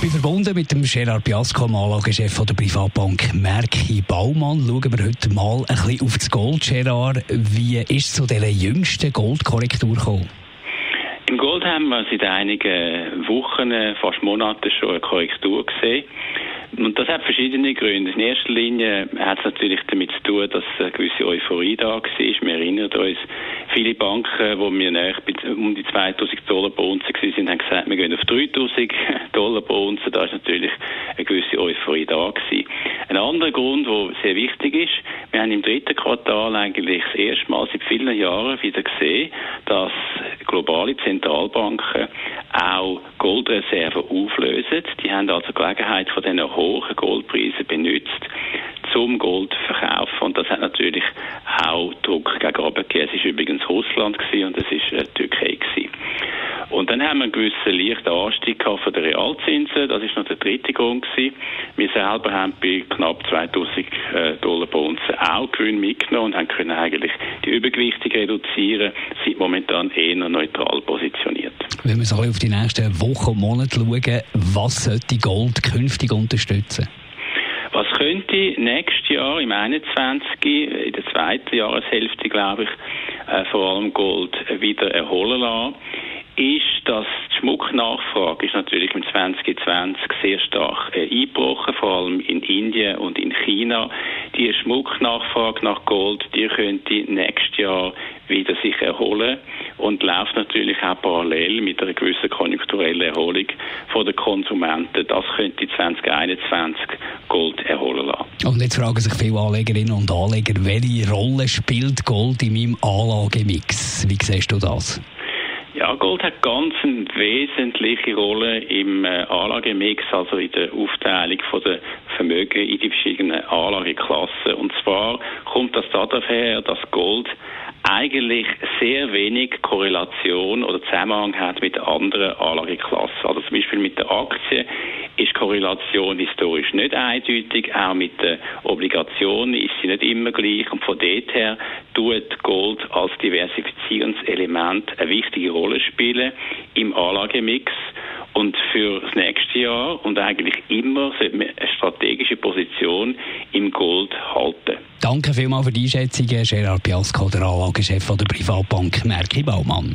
bin verbunden mit dem Gerard Piasco, dem Anlagechef der Privatbank Merki Baumann. Schauen wir heute mal ein bisschen auf das Gold. Gerard, wie ist es zu dieser jüngsten Goldkorrektur gekommen? Im Gold haben wir seit einigen Wochen, fast Monaten schon eine Korrektur gesehen. Und das hat verschiedene Gründe. In erster Linie hat es natürlich damit zu tun, dass eine gewisse Euphorie da war. Wir erinnern uns, viele Banken, wo wir näher um die 2000 Dollar pro Unze waren, haben gesagt, wir gehen auf 3000 Dollar pro. Da ist natürlich eine gewisse Euphorie da gewesen. Ein anderer Grund, der sehr wichtig ist, wir haben im dritten Quartal eigentlich das erste Mal seit vielen Jahren wieder gesehen, dass globale Zentralbanken auch Goldreserven auflösen. Die haben also Gelegenheit von diesen hohen Goldpreisen benutzt, zum Gold verkaufen. Und das hat natürlich auch Druck gegen oben. Es war übrigens Russland und es war äh, Türkei. Gewesen. Und dann haben wir einen gewissen leichten Anstieg von den Realzinsen. Das ist noch der dritte Grund gewesen. Wir selber haben bei knapp 2000 äh, Dollar pro Unze auch Gewinn mitgenommen und haben können eigentlich die Übergewichtung reduzieren, sind momentan eher neutral positioniert. Wenn wir so auf die nächsten Wochen und Monate schauen, was sollte Gold künftig unterstützen? Könnte nächstes Jahr im 21. in der zweiten Jahreshälfte, glaube ich, äh, vor allem Gold wieder erholen lassen? ist, dass die Schmucknachfrage ist natürlich im 2020 sehr stark äh, eingebrochen, vor allem in Indien und in China. Die Schmucknachfrage nach Gold, die könnte nächstes Jahr wieder sich erholen und läuft natürlich auch parallel mit einer gewissen konjunkturellen Erholung von den Konsumenten. Das könnte 2021 Gold erholen. Und jetzt fragen sich viele Anlegerinnen und Anleger, welche Rolle spielt Gold in meinem Anlagemix? Wie siehst du das? Ja, Gold hat ganz eine wesentliche Rolle im äh, Anlagemix, also in der Aufteilung der Vermögen in die verschiedenen Anlageklassen. Und zwar kommt das daher, dass Gold eigentlich sehr wenig Korrelation oder Zusammenhang hat mit anderen Anlageklassen. Also zum Beispiel mit der Aktie ist Korrelation historisch nicht eindeutig, auch mit der Obligation ist sie nicht immer gleich und von dort her tut Gold als Diversifizierungselement eine wichtige Rolle spielen im Anlagemix. Und für das nächste Jahr und eigentlich immer sollte man eine strategische Position im Gold halten. Danke vielmals für die Einschätzung, Gerard Piasco, der Anlagechef der Privatbank Merki Baumann.